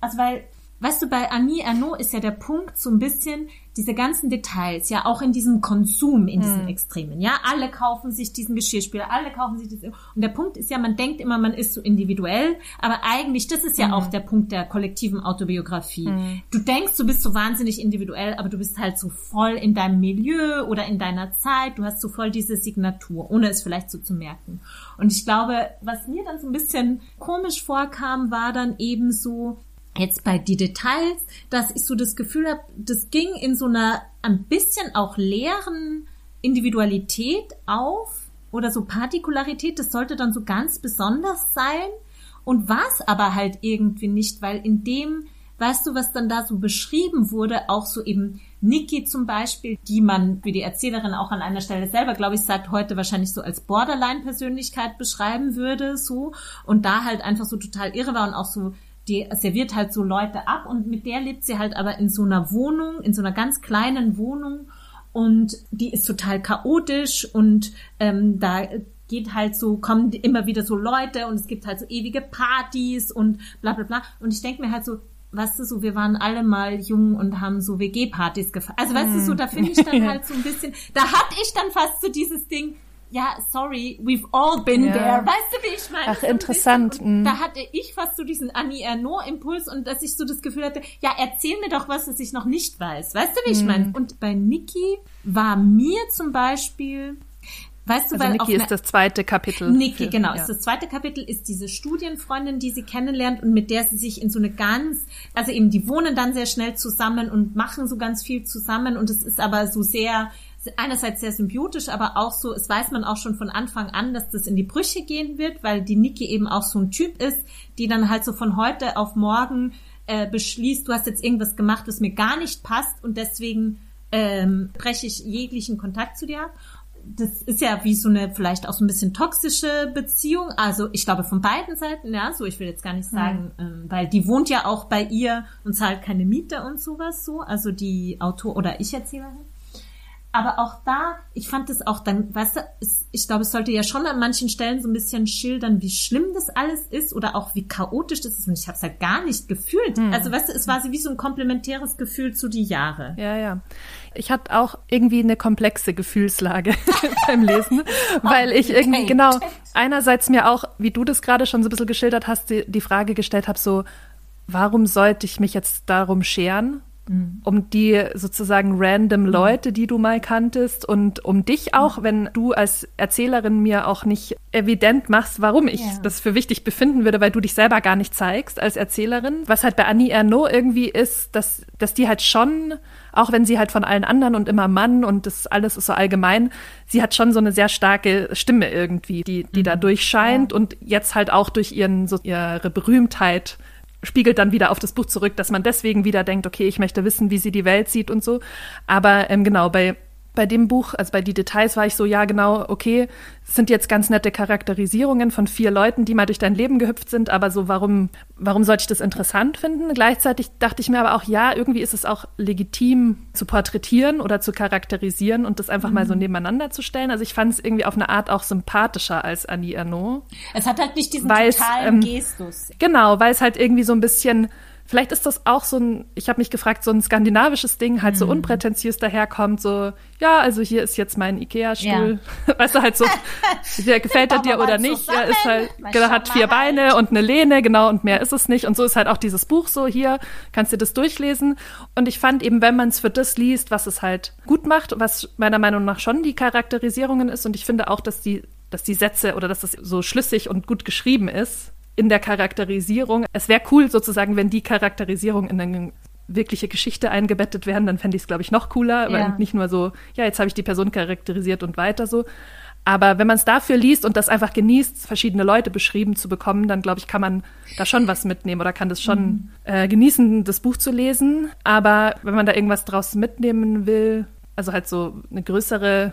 also weil Weißt du, bei Annie Ernaux ist ja der Punkt so ein bisschen diese ganzen Details, ja auch in diesem Konsum, in diesen hm. Extremen, ja. Alle kaufen sich diesen Geschirrspüler, alle kaufen sich diesen. Und der Punkt ist ja, man denkt immer, man ist so individuell, aber eigentlich, das ist ja hm. auch der Punkt der kollektiven Autobiografie. Hm. Du denkst, du bist so wahnsinnig individuell, aber du bist halt so voll in deinem Milieu oder in deiner Zeit, du hast so voll diese Signatur, ohne es vielleicht so zu merken. Und ich glaube, was mir dann so ein bisschen komisch vorkam, war dann eben so, jetzt bei die Details, dass ich so das Gefühl habe, das ging in so einer ein bisschen auch leeren Individualität auf oder so Partikularität, das sollte dann so ganz besonders sein und war es aber halt irgendwie nicht, weil in dem, weißt du, was dann da so beschrieben wurde, auch so eben Niki zum Beispiel, die man, wie die Erzählerin auch an einer Stelle selber, glaube ich, sagt, heute wahrscheinlich so als Borderline-Persönlichkeit beschreiben würde, so, und da halt einfach so total irre war und auch so die serviert halt so Leute ab und mit der lebt sie halt aber in so einer Wohnung, in so einer ganz kleinen Wohnung und die ist total chaotisch und ähm, da geht halt so, kommen immer wieder so Leute und es gibt halt so ewige Partys und bla bla bla. Und ich denke mir halt so, weißt du, so, wir waren alle mal jung und haben so WG-Partys gefeiert. Also weißt du, so, da finde ich dann halt so ein bisschen, da hatte ich dann fast so dieses Ding, ja, sorry, we've all been ja. there. Weißt du, wie ich meine? Ach, interessant. Mhm. Da hatte ich fast so diesen Annie Ernaux-Impuls und dass ich so das Gefühl hatte, ja, erzähl mir doch was, das ich noch nicht weiß. Weißt du, wie ich mhm. meine? Und bei Niki war mir zum Beispiel Weißt du, also weil Niki ist das zweite Kapitel. Niki, genau, ja. ist das zweite Kapitel, ist diese Studienfreundin, die sie kennenlernt und mit der sie sich in so eine ganz, also eben, die wohnen dann sehr schnell zusammen und machen so ganz viel zusammen und es ist aber so sehr, einerseits sehr symbiotisch, aber auch so, es weiß man auch schon von Anfang an, dass das in die Brüche gehen wird, weil die Niki eben auch so ein Typ ist, die dann halt so von heute auf morgen äh, beschließt, du hast jetzt irgendwas gemacht, das mir gar nicht passt und deswegen ähm, breche ich jeglichen Kontakt zu dir ab das ist ja wie so eine vielleicht auch so ein bisschen toxische Beziehung. Also ich glaube von beiden Seiten, ja, so ich will jetzt gar nicht sagen, mhm. ähm, weil die wohnt ja auch bei ihr und zahlt keine Miete und sowas so. Also die Autor oder ich erzähle halt. Aber auch da, ich fand es auch dann, weißt du, es, ich glaube, es sollte ja schon an manchen Stellen so ein bisschen schildern, wie schlimm das alles ist oder auch wie chaotisch das ist. Und ich habe es halt gar nicht gefühlt. Hm. Also weißt du, es war so wie so ein komplementäres Gefühl zu die Jahre. Ja, ja. Ich hatte auch irgendwie eine komplexe Gefühlslage beim Lesen, weil ich irgendwie, genau, einerseits mir auch, wie du das gerade schon so ein bisschen geschildert hast, die, die Frage gestellt habe, so, warum sollte ich mich jetzt darum scheren? Mhm. um die sozusagen random Leute, die du mal kanntest und um dich auch, mhm. wenn du als Erzählerin mir auch nicht evident machst, warum ich ja. das für wichtig befinden würde, weil du dich selber gar nicht zeigst als Erzählerin. Was halt bei Annie Ernaux irgendwie ist, dass, dass die halt schon, auch wenn sie halt von allen anderen und immer Mann und das alles ist so allgemein, sie hat schon so eine sehr starke Stimme irgendwie, die, die mhm. da durchscheint ja. und jetzt halt auch durch ihren, so ihre Berühmtheit spiegelt dann wieder auf das Buch zurück, dass man deswegen wieder denkt, okay, ich möchte wissen, wie sie die Welt sieht und so. Aber ähm, genau, bei bei dem Buch, also bei die Details war ich so, ja genau, okay, es sind jetzt ganz nette Charakterisierungen von vier Leuten, die mal durch dein Leben gehüpft sind, aber so, warum, warum sollte ich das interessant finden? Gleichzeitig dachte ich mir aber auch, ja, irgendwie ist es auch legitim zu porträtieren oder zu charakterisieren und das einfach mhm. mal so mhm. nebeneinander zu stellen. Also ich fand es irgendwie auf eine Art auch sympathischer als Annie Ernaux. Es hat halt nicht diesen totalen ähm, Gestus. Genau, weil es halt irgendwie so ein bisschen Vielleicht ist das auch so ein, ich habe mich gefragt, so ein skandinavisches Ding, halt so mhm. unprätentiös daherkommt, so, ja, also hier ist jetzt mein Ikea-Stuhl. Ja. Weißt du, halt so, der gefällt er dir oder nicht. Er ist halt, genau, hat vier Beine und eine Lehne, genau, und mehr ist es nicht. Und so ist halt auch dieses Buch so, hier kannst du das durchlesen. Und ich fand eben, wenn man es für das liest, was es halt gut macht, was meiner Meinung nach schon die Charakterisierungen ist, und ich finde auch, dass die, dass die Sätze oder dass es so schlüssig und gut geschrieben ist, in der Charakterisierung. Es wäre cool sozusagen, wenn die Charakterisierung in eine wirkliche Geschichte eingebettet werden, dann fände ich es, glaube ich, noch cooler, ja. weil nicht nur so, ja, jetzt habe ich die Person charakterisiert und weiter so. Aber wenn man es dafür liest und das einfach genießt, verschiedene Leute beschrieben zu bekommen, dann glaube ich, kann man da schon was mitnehmen oder kann das schon mhm. äh, genießen, das Buch zu lesen. Aber wenn man da irgendwas draus mitnehmen will, also halt so eine größere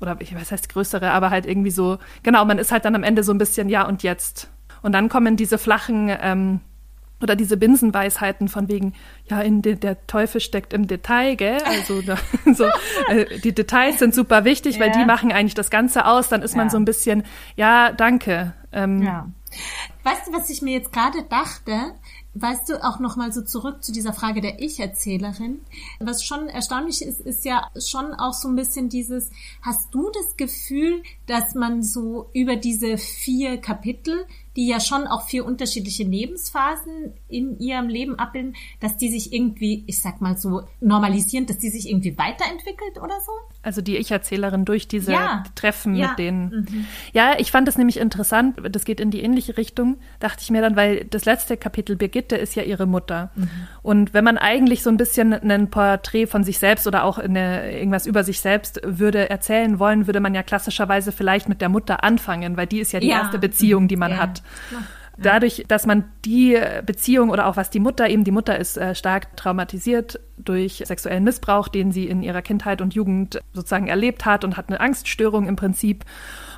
oder ich weiß heißt größere, aber halt irgendwie so, genau, man ist halt dann am Ende so ein bisschen, ja, und jetzt und dann kommen diese flachen ähm, oder diese Binsenweisheiten von wegen, ja, in de, der Teufel steckt im Detail, gell? Also da, so, äh, die Details sind super wichtig, ja. weil die machen eigentlich das Ganze aus. Dann ist ja. man so ein bisschen, ja, danke. Ähm, ja. Weißt du, was ich mir jetzt gerade dachte? Weißt du, auch nochmal so zurück zu dieser Frage der Ich-Erzählerin. Was schon erstaunlich ist, ist ja schon auch so ein bisschen dieses, hast du das Gefühl, dass man so über diese vier Kapitel die ja schon auch vier unterschiedliche Lebensphasen in ihrem Leben abbilden, dass die sich irgendwie, ich sag mal so, normalisieren, dass die sich irgendwie weiterentwickelt oder so? Also die Ich-Erzählerin durch diese ja. Treffen ja. mit denen. Mhm. Ja, ich fand das nämlich interessant, das geht in die ähnliche Richtung, dachte ich mir dann, weil das letzte Kapitel, Birgitte, ist ja ihre Mutter. Mhm. Und wenn man eigentlich so ein bisschen ein Porträt von sich selbst oder auch eine, irgendwas über sich selbst würde erzählen wollen, würde man ja klassischerweise vielleicht mit der Mutter anfangen, weil die ist ja die ja. erste Beziehung, die man hat. Dadurch, dass man die Beziehung oder auch was die Mutter eben, die Mutter ist äh, stark traumatisiert durch sexuellen Missbrauch, den sie in ihrer Kindheit und Jugend sozusagen erlebt hat und hat eine Angststörung im Prinzip.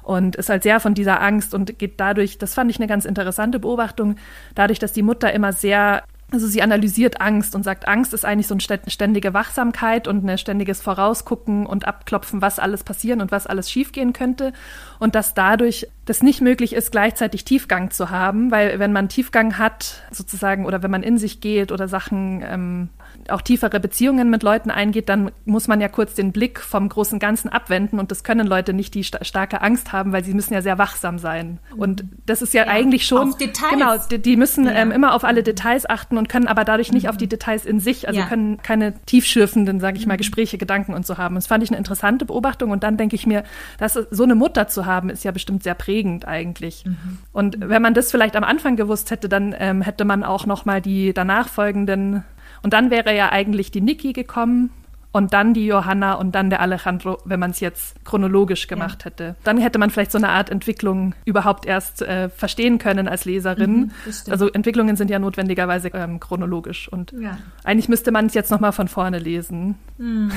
und ist halt sehr von dieser Angst und geht dadurch, das fand ich eine ganz interessante Beobachtung, dadurch, dass die Mutter immer sehr also sie analysiert Angst und sagt, Angst ist eigentlich so eine ständige Wachsamkeit und ein ständiges Vorausgucken und Abklopfen, was alles passieren und was alles schiefgehen könnte. Und dass dadurch das nicht möglich ist, gleichzeitig Tiefgang zu haben, weil wenn man Tiefgang hat, sozusagen, oder wenn man in sich geht oder Sachen ähm, auch tiefere Beziehungen mit Leuten eingeht, dann muss man ja kurz den Blick vom großen Ganzen abwenden und das können Leute nicht, die sta starke Angst haben, weil sie müssen ja sehr wachsam sein. Und das ist ja, ja eigentlich schon auf Details. genau, die, die müssen ja. ähm, immer auf alle Details achten und können aber dadurch nicht mhm. auf die Details in sich, also ja. können keine tiefschürfenden, sage ich mal, mhm. Gespräche, Gedanken und so haben. Das fand ich eine interessante Beobachtung und dann denke ich mir, dass so eine Mutter zu haben, ist ja bestimmt sehr prägend eigentlich. Mhm. Und wenn man das vielleicht am Anfang gewusst hätte, dann ähm, hätte man auch noch mal die danach folgenden und dann wäre ja eigentlich die Niki gekommen und dann die Johanna und dann der Alejandro, wenn man es jetzt chronologisch gemacht ja. hätte. Dann hätte man vielleicht so eine Art Entwicklung überhaupt erst äh, verstehen können als Leserin. Mhm, also Entwicklungen sind ja notwendigerweise ähm, chronologisch und ja. eigentlich müsste man es jetzt noch mal von vorne lesen, mhm.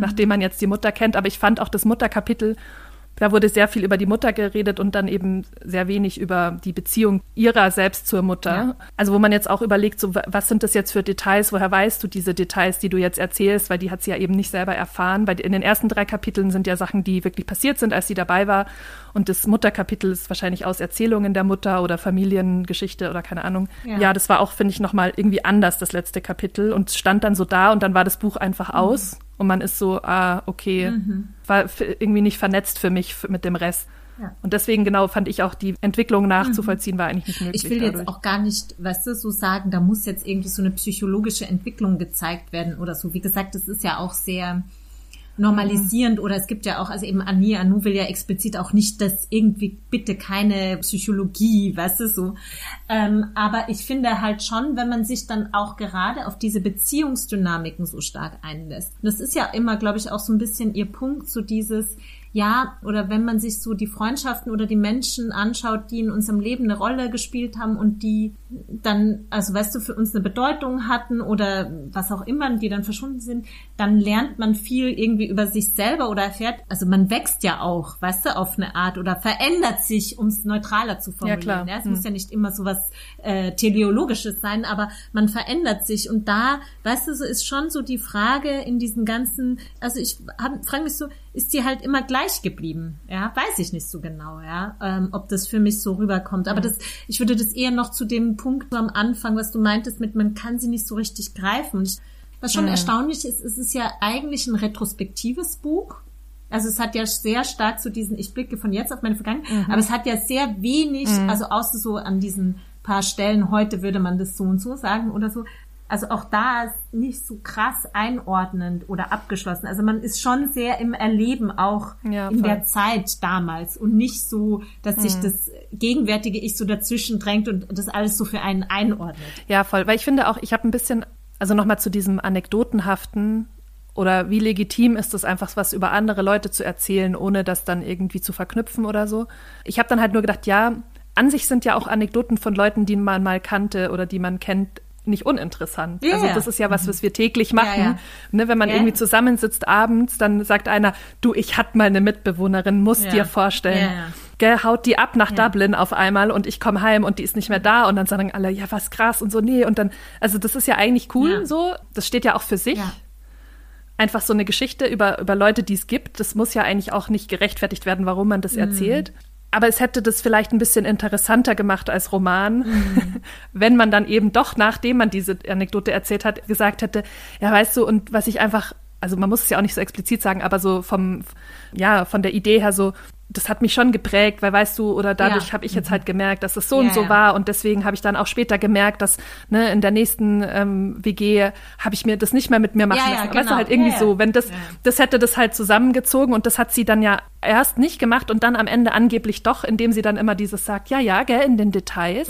nachdem man jetzt die Mutter kennt. Aber ich fand auch das Mutterkapitel da wurde sehr viel über die Mutter geredet und dann eben sehr wenig über die Beziehung ihrer selbst zur Mutter. Ja. Also wo man jetzt auch überlegt, so was sind das jetzt für Details? Woher weißt du diese Details, die du jetzt erzählst? Weil die hat sie ja eben nicht selber erfahren. Weil in den ersten drei Kapiteln sind ja Sachen, die wirklich passiert sind, als sie dabei war. Und das Mutterkapitel ist wahrscheinlich aus Erzählungen der Mutter oder Familiengeschichte oder keine Ahnung. Ja, ja das war auch, finde ich, nochmal irgendwie anders, das letzte Kapitel. Und stand dann so da und dann war das Buch einfach mhm. Und man ist so, ah, okay, mhm. war irgendwie nicht vernetzt für mich mit dem Rest. Ja. Und deswegen genau fand ich auch die Entwicklung nachzuvollziehen war eigentlich nicht möglich. Ich will dadurch. jetzt auch gar nicht, weißt du, so sagen, da muss jetzt irgendwie so eine psychologische Entwicklung gezeigt werden oder so. Wie gesagt, das ist ja auch sehr normalisierend oder es gibt ja auch, also eben Annie Anu will ja explizit auch nicht, dass irgendwie bitte keine Psychologie, weißt du, so. Ähm, aber ich finde halt schon, wenn man sich dann auch gerade auf diese Beziehungsdynamiken so stark einlässt. das ist ja immer, glaube ich, auch so ein bisschen ihr Punkt, so dieses, ja, oder wenn man sich so die Freundschaften oder die Menschen anschaut, die in unserem Leben eine Rolle gespielt haben und die dann, also weißt du, für uns eine Bedeutung hatten oder was auch immer, die dann verschwunden sind, dann lernt man viel irgendwie über sich selber oder erfährt, also man wächst ja auch, weißt du, auf eine Art oder verändert sich, um es neutraler zu formulieren. Ja, klar. Ja, es hm. muss ja nicht immer so was äh, Teleologisches sein, aber man verändert sich und da, weißt du, so ist schon so die Frage in diesen ganzen, also ich frage mich so, ist die halt immer gleich geblieben. Ja, weiß ich nicht so genau, ja, ähm, ob das für mich so rüberkommt. Aber mhm. das, ich würde das eher noch zu dem Punkt am Anfang, was du meintest, mit man kann sie nicht so richtig greifen. Ich, was schon mhm. erstaunlich ist, es ist ja eigentlich ein retrospektives Buch. Also es hat ja sehr stark zu diesen, ich blicke von jetzt auf meine Vergangenheit, mhm. aber es hat ja sehr wenig, mhm. also außer so an diesen paar Stellen, heute würde man das so und so sagen oder so, also auch da ist nicht so krass einordnend oder abgeschlossen. Also man ist schon sehr im Erleben auch ja, in der Zeit damals und nicht so, dass sich mhm. das gegenwärtige Ich so dazwischen drängt und das alles so für einen einordnet. Ja, voll. Weil ich finde auch, ich habe ein bisschen, also nochmal zu diesem anekdotenhaften oder wie legitim ist es einfach, was über andere Leute zu erzählen, ohne das dann irgendwie zu verknüpfen oder so. Ich habe dann halt nur gedacht, ja, an sich sind ja auch Anekdoten von Leuten, die man mal kannte oder die man kennt, nicht uninteressant. Yeah. Also das ist ja was, was wir täglich machen. Ja, ja. Ne, wenn man yeah. irgendwie zusammensitzt abends, dann sagt einer, du, ich hatte mal eine Mitbewohnerin, musst ja. dir vorstellen. Gell, haut die ab nach Dublin auf einmal und ich komme heim und die ist nicht mehr da und dann sagen alle, ja, was krass und so, nee. Und dann, also das ist ja eigentlich cool so. Das steht ja auch für sich. Einfach so eine Geschichte über, über Leute, die es gibt. Das muss ja eigentlich auch nicht gerechtfertigt werden, warum man das mhm. erzählt aber es hätte das vielleicht ein bisschen interessanter gemacht als Roman, mhm. wenn man dann eben doch, nachdem man diese Anekdote erzählt hat, gesagt hätte, ja, weißt du, und was ich einfach, also man muss es ja auch nicht so explizit sagen, aber so vom, ja, von der Idee her so, das hat mich schon geprägt, weil weißt du, oder dadurch ja. habe ich jetzt halt gemerkt, dass es so ja, und so ja. war und deswegen habe ich dann auch später gemerkt, dass ne, in der nächsten ähm, WG habe ich mir das nicht mehr mit mir machen lassen. Genau. Weißt du, genau. halt irgendwie so, wenn das, das hätte das halt zusammengezogen und das hat sie dann ja erst nicht gemacht und dann am Ende angeblich doch, indem sie dann immer dieses sagt, ja, ja, gell, in den Details.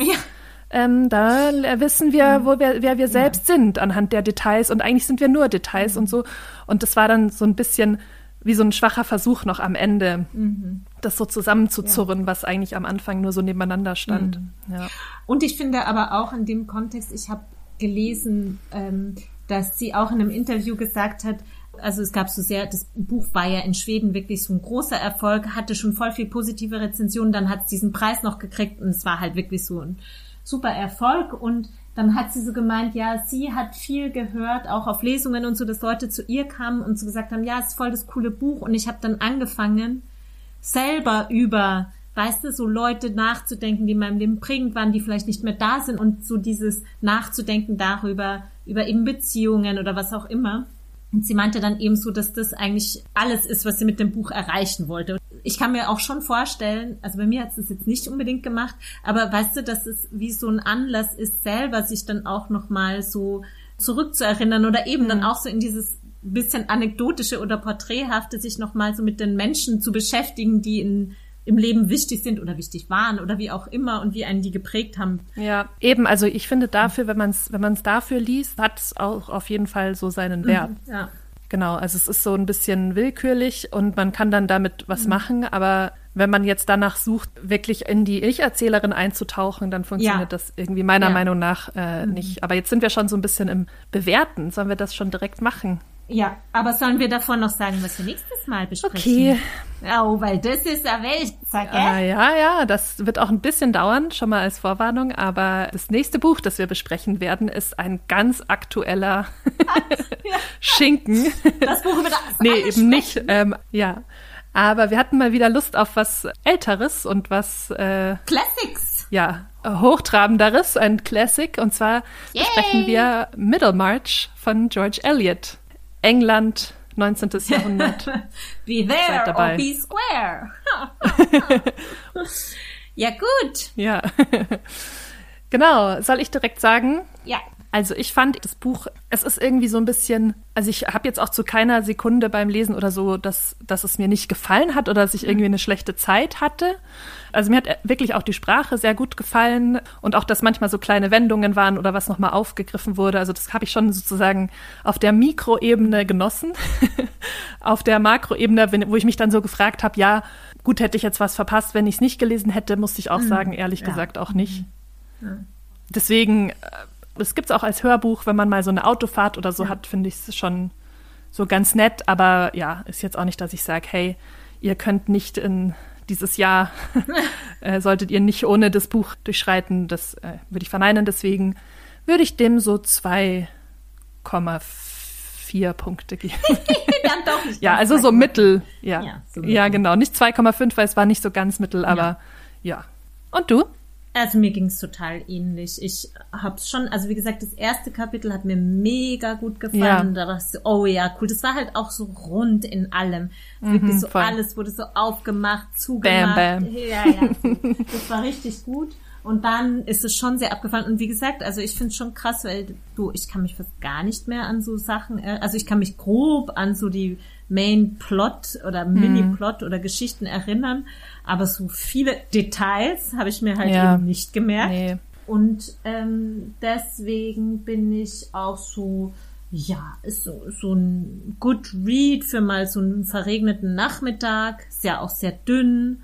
Ja. Ähm, da wissen wir, wo wir, wer wir selbst sind anhand der Details und eigentlich sind wir nur Details mhm. und so. Und das war dann so ein bisschen wie so ein schwacher Versuch noch am Ende, mhm. das so zusammenzuzurren, ja. was eigentlich am Anfang nur so nebeneinander stand. Mhm. Ja. Und ich finde aber auch in dem Kontext, ich habe gelesen, ähm, dass sie auch in einem Interview gesagt hat, Also es gab so sehr, das Buch war ja in Schweden wirklich so ein großer Erfolg, hatte schon voll viel positive Rezensionen, dann hat es diesen Preis noch gekriegt und es war halt wirklich so ein super Erfolg. Und dann hat sie so gemeint, ja, sie hat viel gehört, auch auf Lesungen und so, dass Leute zu ihr kamen und so gesagt haben, ja, es ist voll das coole Buch. Und ich habe dann angefangen, selber über weißt du, so Leute nachzudenken, die in meinem Leben prägend waren, die vielleicht nicht mehr da sind. Und so dieses Nachzudenken darüber, über eben Beziehungen oder was auch immer. Und sie meinte dann eben so, dass das eigentlich alles ist, was sie mit dem Buch erreichen wollte. Ich kann mir auch schon vorstellen, also bei mir hat es das jetzt nicht unbedingt gemacht, aber weißt du, dass es wie so ein Anlass ist, selber sich dann auch nochmal so zurückzuerinnern oder eben mhm. dann auch so in dieses bisschen anekdotische oder porträthafte sich nochmal so mit den Menschen zu beschäftigen, die in im Leben wichtig sind oder wichtig waren oder wie auch immer und wie einen die geprägt haben. Ja, eben, also ich finde dafür, wenn man es wenn man es dafür liest, hat es auch auf jeden Fall so seinen mhm, Wert. Mhm, ja. Genau, also es ist so ein bisschen willkürlich und man kann dann damit was mhm. machen, aber wenn man jetzt danach sucht, wirklich in die Ich-Erzählerin einzutauchen, dann funktioniert ja. das irgendwie meiner ja. Meinung nach äh, mhm. nicht. Aber jetzt sind wir schon so ein bisschen im Bewerten. Sollen wir das schon direkt machen? Ja, aber sollen wir davon noch sagen, was wir nächstes Mal besprechen? Okay. Oh, weil das ist eine Weltsache. Ah, ja, ja, das wird auch ein bisschen dauern, schon mal als Vorwarnung. Aber das nächste Buch, das wir besprechen werden, ist ein ganz aktueller. Schinken. Das Buch mit Nee, eben nicht. Ähm, ja. Aber wir hatten mal wieder Lust auf was Älteres und was äh, Classics. Ja, hochtrabenderes, ein Classic. Und zwar Yay. besprechen wir Middlemarch von George Eliot. England, 19. Jahrhundert. be there or be square. ja, gut. Ja. genau. Soll ich direkt sagen? Ja. Also ich fand das Buch, es ist irgendwie so ein bisschen, also ich habe jetzt auch zu keiner Sekunde beim Lesen oder so, dass, dass es mir nicht gefallen hat oder dass ich irgendwie eine schlechte Zeit hatte. Also mir hat wirklich auch die Sprache sehr gut gefallen und auch, dass manchmal so kleine Wendungen waren oder was nochmal aufgegriffen wurde. Also das habe ich schon sozusagen auf der Mikroebene genossen. auf der Makroebene, wo ich mich dann so gefragt habe, ja, gut, hätte ich jetzt was verpasst, wenn ich es nicht gelesen hätte, musste ich auch mhm. sagen, ehrlich ja. gesagt auch nicht. Ja. Deswegen es gibt es auch als Hörbuch, wenn man mal so eine Autofahrt oder so ja. hat, finde ich es schon so ganz nett. Aber ja, ist jetzt auch nicht, dass ich sage, hey, ihr könnt nicht in dieses Jahr, äh, solltet ihr nicht ohne das Buch durchschreiten. Das äh, würde ich verneinen. Deswegen würde ich dem so 2,4 Punkte geben. Dann doch nicht. ja, also so mittel. Ja, ja, so mittel. ja genau. Nicht 2,5, weil es war nicht so ganz mittel, aber ja. ja. Und du? Also mir ging es total ähnlich. Ich hab's schon, also wie gesagt, das erste Kapitel hat mir mega gut gefallen. Ja. Da dachte ich, oh ja, cool. Das war halt auch so rund in allem. Mhm, Wirklich so voll. alles wurde so aufgemacht, zugemacht. Bam, bam. Ja, ja. das war richtig gut. Und dann ist es schon sehr abgefallen. Und wie gesagt, also ich finde es schon krass, weil du, ich kann mich fast gar nicht mehr an so Sachen, also ich kann mich grob an so die Main Plot oder Mini Plot mhm. oder Geschichten erinnern. Aber so viele Details habe ich mir halt ja. eben nicht gemerkt. Nee. Und ähm, deswegen bin ich auch so, ja, ist so, so ein Good Read für mal so einen verregneten Nachmittag. Ist ja auch sehr dünn,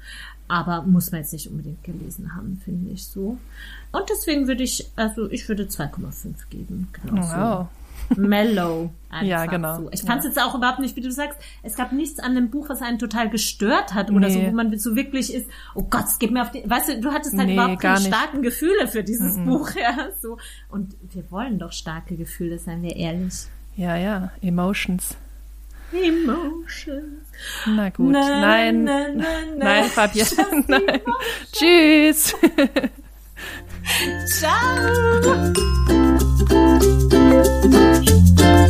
aber muss man jetzt nicht unbedingt gelesen haben, finde ich so. Und deswegen würde ich, also ich würde 2,5 geben. Genau wow. So mellow. ja, genau. So. Ich fand es ja. jetzt auch überhaupt nicht, wie du sagst, es gab nichts an dem Buch, was einen total gestört hat oder nee. so, wo man so wirklich ist, oh Gott, es geht mir auf die, weißt du, du hattest halt nee, überhaupt keine starken Gefühle für dieses mhm. Buch, ja, so. Und wir wollen doch starke Gefühle, seien wir ehrlich. Ja, ja, Emotions. Emotions. Na gut, na, nein, na, na, nein, Fabian, nein. Tschüss. Ciao. Thank you.